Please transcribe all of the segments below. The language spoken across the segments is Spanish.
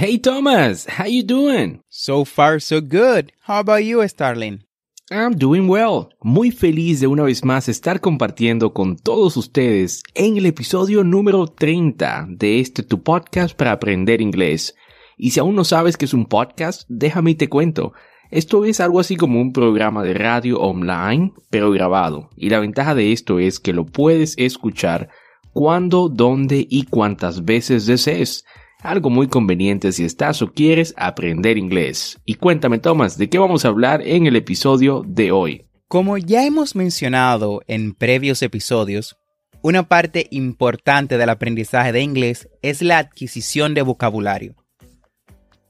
Hey Thomas, how you doing? So far so good. How about you, Starling? I'm doing well. Muy feliz de una vez más estar compartiendo con todos ustedes en el episodio número 30 de este tu podcast para aprender inglés. Y si aún no sabes que es un podcast, déjame te cuento. Esto es algo así como un programa de radio online, pero grabado. Y la ventaja de esto es que lo puedes escuchar cuando, dónde y cuántas veces desees algo muy conveniente si estás o quieres aprender inglés. Y cuéntame, Thomas, ¿de qué vamos a hablar en el episodio de hoy? Como ya hemos mencionado en previos episodios, una parte importante del aprendizaje de inglés es la adquisición de vocabulario.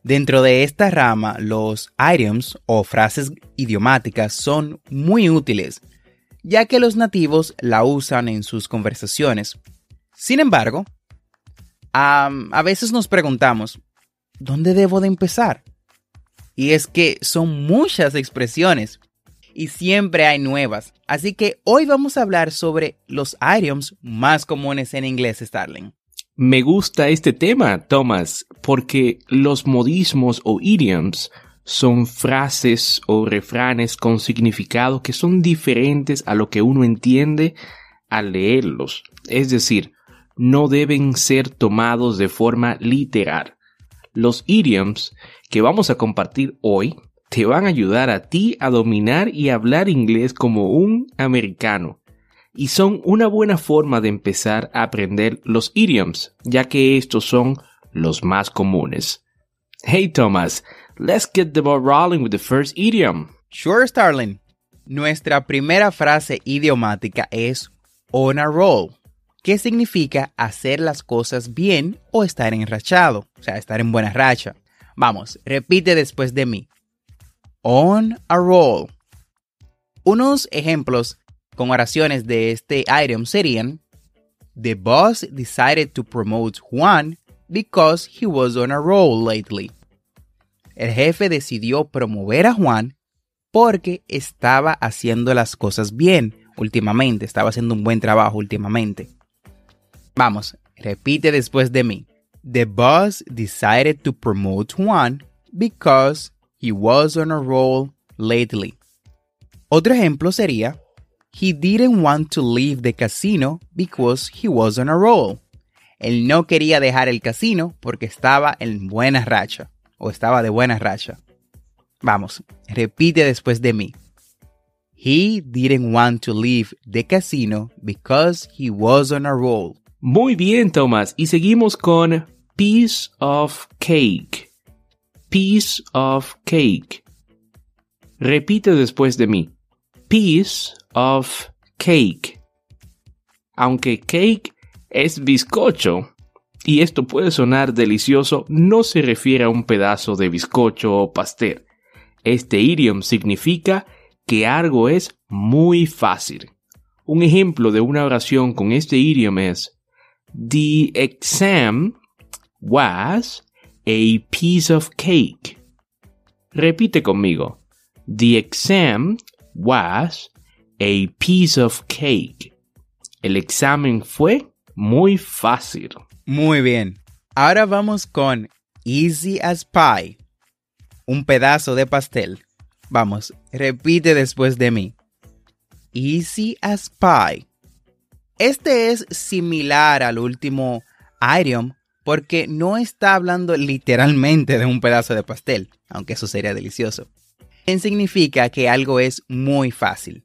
Dentro de esta rama, los idioms o frases idiomáticas son muy útiles, ya que los nativos la usan en sus conversaciones. Sin embargo, a veces nos preguntamos, ¿dónde debo de empezar? Y es que son muchas expresiones y siempre hay nuevas. Así que hoy vamos a hablar sobre los idioms más comunes en inglés, Starling. Me gusta este tema, Thomas, porque los modismos o idioms son frases o refranes con significado que son diferentes a lo que uno entiende al leerlos. Es decir, no deben ser tomados de forma literal. Los idioms que vamos a compartir hoy te van a ayudar a ti a dominar y hablar inglés como un americano. Y son una buena forma de empezar a aprender los idioms, ya que estos son los más comunes. Hey Thomas, let's get the ball rolling with the first idiom. Sure, Starling. Nuestra primera frase idiomática es on a roll ¿Qué significa hacer las cosas bien o estar enrachado, o sea, estar en buena racha. Vamos, repite después de mí. On a roll. Unos ejemplos con oraciones de este item serían: The boss decided to promote Juan because he was on a roll lately. El jefe decidió promover a Juan porque estaba haciendo las cosas bien últimamente, estaba haciendo un buen trabajo últimamente. Vamos, repite después de mí. The boss decided to promote Juan because he was on a roll lately. Otro ejemplo sería, He didn't want to leave the casino because he was on a roll. Él no quería dejar el casino porque estaba en buena racha o estaba de buena racha. Vamos, repite después de mí. He didn't want to leave the casino because he was on a roll. Muy bien, Thomas. Y seguimos con piece of cake. Piece of cake. Repite después de mí. Piece of cake. Aunque cake es bizcocho, y esto puede sonar delicioso, no se refiere a un pedazo de bizcocho o pastel. Este idiom significa que algo es muy fácil. Un ejemplo de una oración con este idiom es The exam was a piece of cake. Repite conmigo. The exam was a piece of cake. El examen fue muy fácil. Muy bien. Ahora vamos con easy as pie. Un pedazo de pastel. Vamos, repite después de mí. Easy as pie. Este es similar al último idiom porque no está hablando literalmente de un pedazo de pastel, aunque eso sería delicioso. Significa que algo es muy fácil.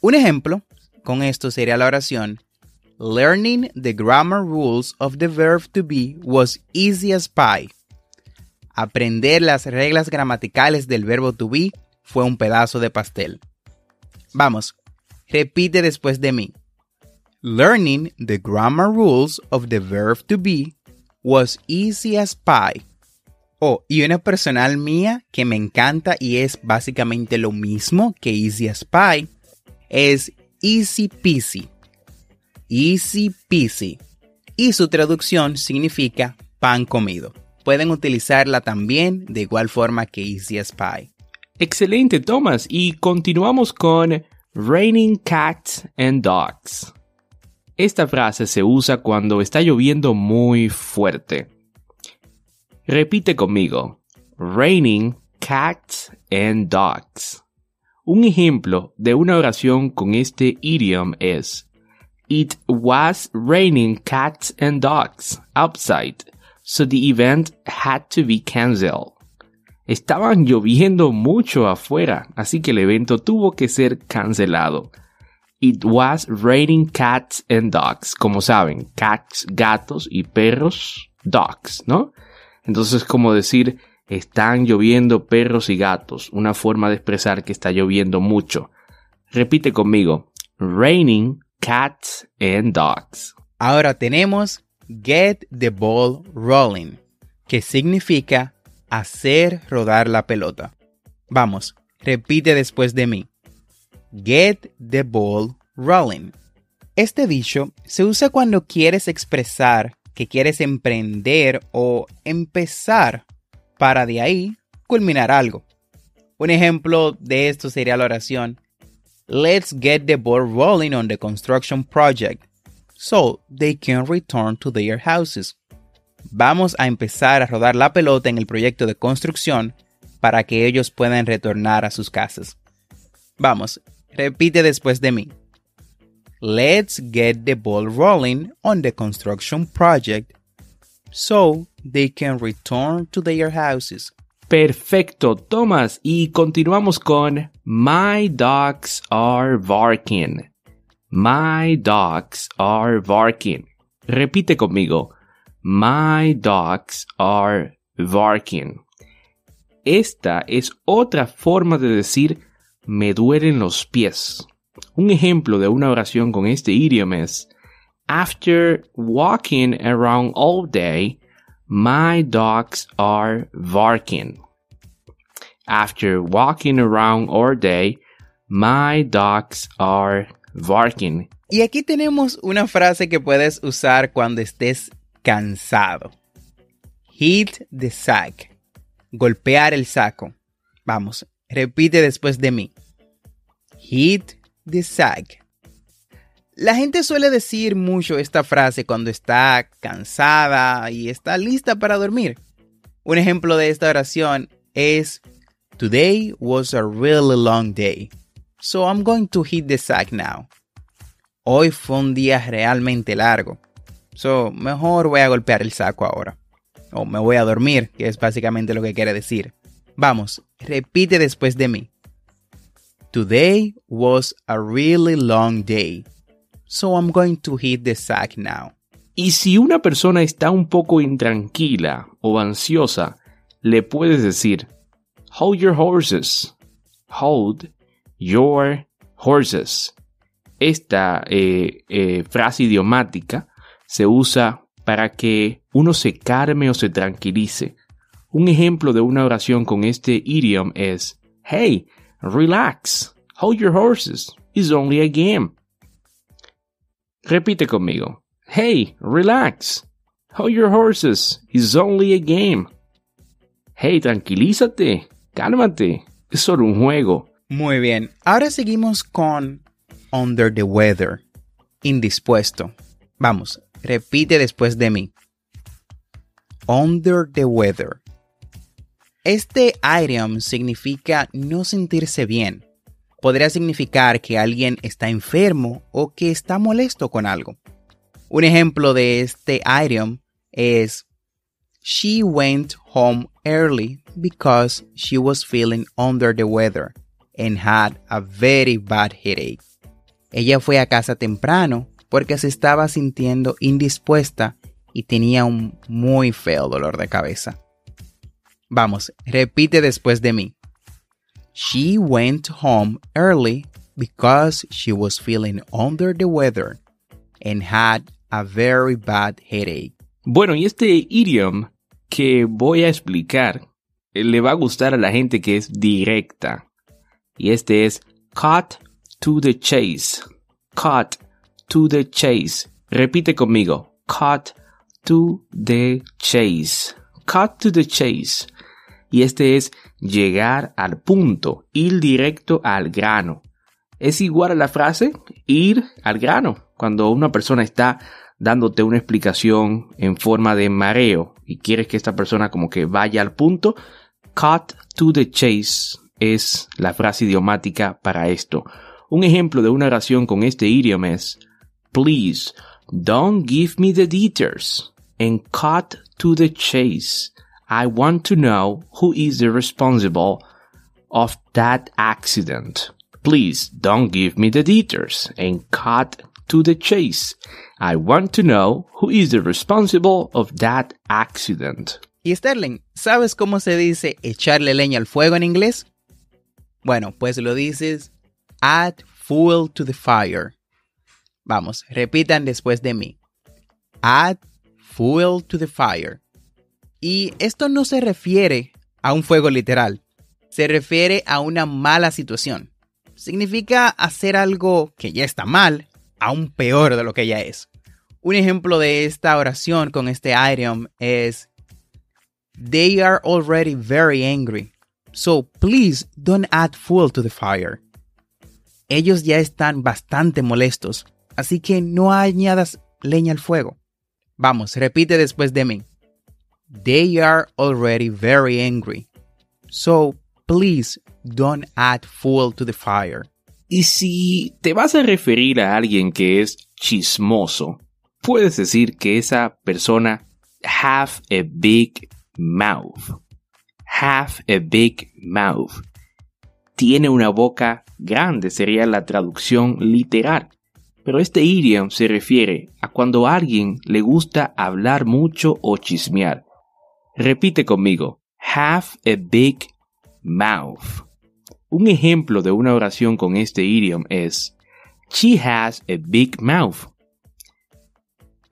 Un ejemplo con esto sería la oración Learning the grammar rules of the verb to be was easy as pie. Aprender las reglas gramaticales del verbo to be fue un pedazo de pastel. Vamos, repite después de mí. Learning the grammar rules of the verb to be was easy as pie. Oh, y una personal mía que me encanta y es básicamente lo mismo que easy as pie es easy peasy. Easy peasy. Y su traducción significa pan comido pueden utilizarla también de igual forma que Easy as Pie. Excelente, Thomas. Y continuamos con Raining Cats and Dogs. Esta frase se usa cuando está lloviendo muy fuerte. Repite conmigo. Raining cats and dogs. Un ejemplo de una oración con este idiom es It was raining cats and dogs outside so the event had to be canceled. Estaban lloviendo mucho afuera, así que el evento tuvo que ser cancelado. It was raining cats and dogs. Como saben, cats, gatos y perros, dogs, ¿no? Entonces, como decir, están lloviendo perros y gatos, una forma de expresar que está lloviendo mucho. Repite conmigo, raining cats and dogs. Ahora tenemos get the ball rolling, que significa hacer rodar la pelota. Vamos, repite después de mí. Get the ball rolling. Este dicho se usa cuando quieres expresar que quieres emprender o empezar para de ahí culminar algo. Un ejemplo de esto sería la oración Let's get the ball rolling on the construction project so they can return to their houses. Vamos a empezar a rodar la pelota en el proyecto de construcción para que ellos puedan retornar a sus casas. Vamos, repite después de mí. Let's get the ball rolling on the construction project so they can return to their houses. Perfecto, Thomas. Y continuamos con My dogs are barking. My dogs are barking. Repite conmigo. My dogs are barking. Esta es otra forma de decir me duelen los pies. Un ejemplo de una oración con este idioma es After walking around all day, my dogs are barking. After walking around all day, my dogs are y aquí tenemos una frase que puedes usar cuando estés cansado. Hit the sack. Golpear el saco. Vamos, repite después de mí. Hit the sack. La gente suele decir mucho esta frase cuando está cansada y está lista para dormir. Un ejemplo de esta oración es Today was a really long day. So I'm going to hit the sack now. Hoy fue un día realmente largo. So, mejor voy a golpear el saco ahora. O me voy a dormir, que es básicamente lo que quiere decir. Vamos, repite después de mí. Today was a really long day. So I'm going to hit the sack now. Y si una persona está un poco intranquila o ansiosa, le puedes decir, hold your horses. Hold your horses. Esta eh, eh, frase idiomática se usa para que uno se calme o se tranquilice. Un ejemplo de una oración con este idiom es Hey, relax, hold your horses, it's only a game. Repite conmigo. Hey, relax, hold your horses, it's only a game. Hey, tranquilízate, cálmate, es solo un juego. Muy bien, ahora seguimos con under the weather, indispuesto. Vamos, repite después de mí. Under the weather. Este idiom significa no sentirse bien. Podría significar que alguien está enfermo o que está molesto con algo. Un ejemplo de este idiom es She went home early because she was feeling under the weather and had a very bad headache. Ella fue a casa temprano porque se estaba sintiendo indispuesta y tenía un muy feo dolor de cabeza. Vamos, repite después de mí. She went home early because she was feeling under the weather and had a very bad headache. Bueno, y este idiom que voy a explicar le va a gustar a la gente que es directa. Y este es cut to the chase. Cut to the chase. Repite conmigo. Cut to the chase. Cut to the chase. Y este es llegar al punto, ir directo al grano. Es igual a la frase ir al grano. Cuando una persona está dándote una explicación en forma de mareo y quieres que esta persona como que vaya al punto, cut to the chase es la frase idiomática para esto. Un ejemplo de una oración con este idioma es Please, don't give me the details and cut to the chase. I want to know who is the responsible of that accident. Please don't give me the details and cut to the chase. I want to know who is the responsible of that accident. Y Sterling, ¿sabes cómo se dice echarle leña al fuego en inglés? Bueno, pues lo dices add fuel to the fire. Vamos, repitan después de mí. Add fuel to the fire. Y esto no se refiere a un fuego literal, se refiere a una mala situación. Significa hacer algo que ya está mal, aún peor de lo que ya es. Un ejemplo de esta oración con este idiom es They are already very angry, so please don't add fuel to the fire. Ellos ya están bastante molestos, así que no añadas leña al fuego. Vamos, repite después de mí. They are already very angry. So please don't add fuel to the fire. Y si te vas a referir a alguien que es chismoso, puedes decir que esa persona have a big mouth. Have a big mouth. Tiene una boca grande sería la traducción literal. Pero este idiom se refiere a cuando a alguien le gusta hablar mucho o chismear. Repite conmigo. Have a big mouth. Un ejemplo de una oración con este idiom es She has a big mouth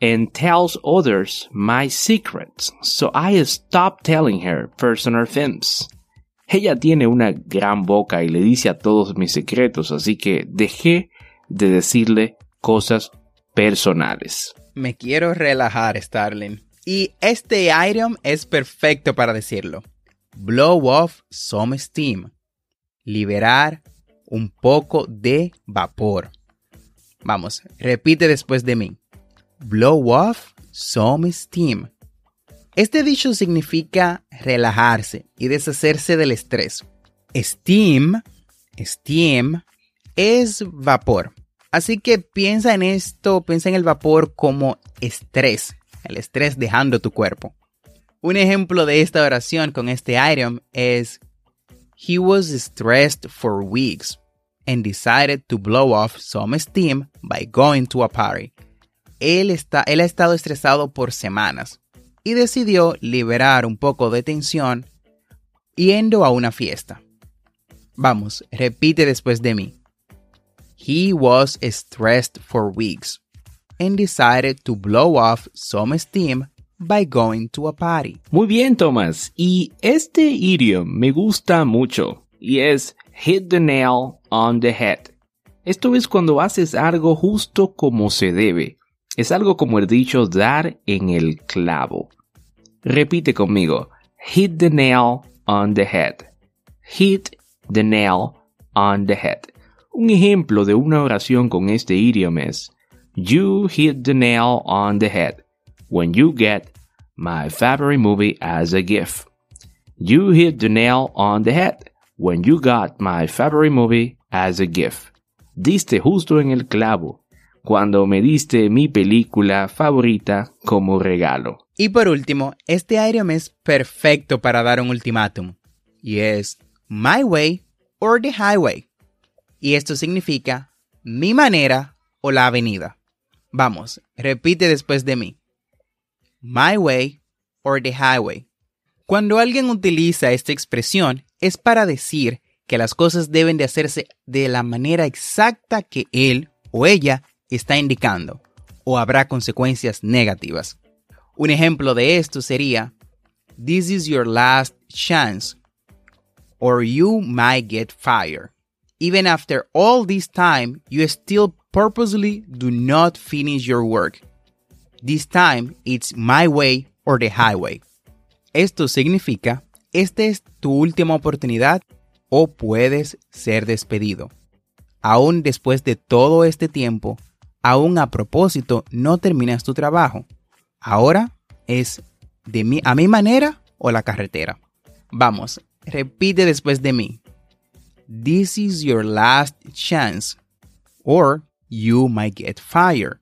and tells others my secrets, so I stop telling her personal things. Ella tiene una gran boca y le dice a todos mis secretos, así que dejé de decirle cosas personales. Me quiero relajar, Starling. Y este item es perfecto para decirlo. Blow off some steam. Liberar un poco de vapor. Vamos, repite después de mí. Blow off some steam. Este dicho significa relajarse y deshacerse del estrés. Steam, steam, es vapor. Así que piensa en esto, piensa en el vapor como estrés, el estrés dejando tu cuerpo. Un ejemplo de esta oración con este item es He was stressed for weeks and decided to blow off some steam by going to a party. Él, está, él ha estado estresado por semanas y decidió liberar un poco de tensión yendo a una fiesta. Vamos, repite después de mí. He was stressed for weeks and decided to blow off some steam by going to a party. Muy bien, Thomas. Y este idiom me gusta mucho y es hit the nail on the head. Esto es cuando haces algo justo como se debe. Es algo como el dicho dar en el clavo. Repite conmigo. Hit the nail on the head. Hit the nail on the head. Un ejemplo de una oración con este idioma es You hit the nail on the head when you get my favorite movie as a gift. You hit the nail on the head when you got my favorite movie as a gift. Diste justo en el clavo cuando me diste mi película favorita como regalo. Y por último, este idiom es perfecto para dar un ultimátum. Y es my way or the highway. Y esto significa mi manera o la avenida. Vamos, repite después de mí. My way or the highway. Cuando alguien utiliza esta expresión es para decir que las cosas deben de hacerse de la manera exacta que él o ella está indicando o habrá consecuencias negativas. Un ejemplo de esto sería, This is your last chance or you might get fired. Even after all this time, you still purposely do not finish your work. This time, it's my way or the highway. Esto significa, esta es tu última oportunidad o puedes ser despedido. Aún después de todo este tiempo, aún a propósito, no terminas tu trabajo. Ahora es de mi, a mi manera o la carretera. Vamos, repite después de mí. This is your last chance, or you might get fired.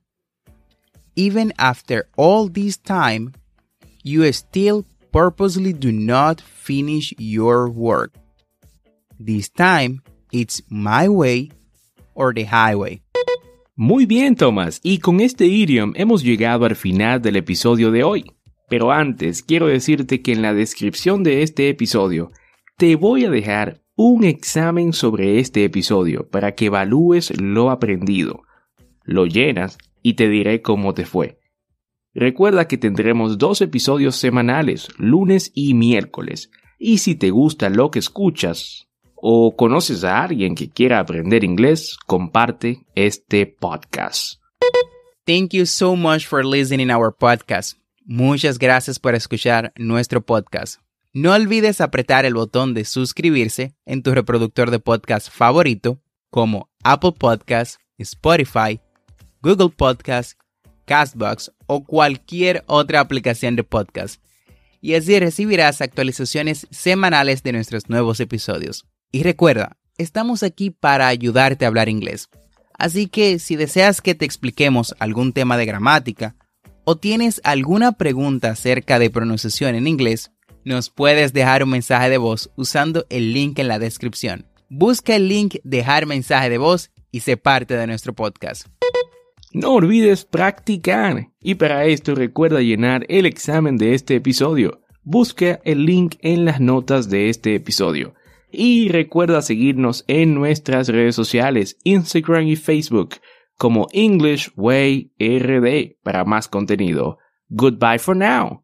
Even after all this time, you still purposely do not finish your work. This time, it's my way or the highway. Muy bien, Thomas, y con este idiom hemos llegado al final del episodio de hoy. Pero antes, quiero decirte que en la descripción de este episodio te voy a dejar un examen sobre este episodio para que evalúes lo aprendido. Lo llenas y te diré cómo te fue. Recuerda que tendremos dos episodios semanales, lunes y miércoles. Y si te gusta lo que escuchas, o conoces a alguien que quiera aprender inglés, comparte este podcast. Thank you so much for listening our podcast. Muchas gracias por escuchar nuestro podcast. No olvides apretar el botón de suscribirse en tu reproductor de podcast favorito como Apple Podcasts, Spotify, Google Podcasts, Castbox o cualquier otra aplicación de podcast. Y así recibirás actualizaciones semanales de nuestros nuevos episodios. Y recuerda, estamos aquí para ayudarte a hablar inglés. Así que si deseas que te expliquemos algún tema de gramática o tienes alguna pregunta acerca de pronunciación en inglés, nos puedes dejar un mensaje de voz usando el link en la descripción. Busca el link dejar mensaje de voz y sé parte de nuestro podcast. No olvides practicar y para esto recuerda llenar el examen de este episodio. Busca el link en las notas de este episodio. Y recuerda seguirnos en nuestras redes sociales, Instagram y Facebook, como English Way RD para más contenido. Goodbye for now.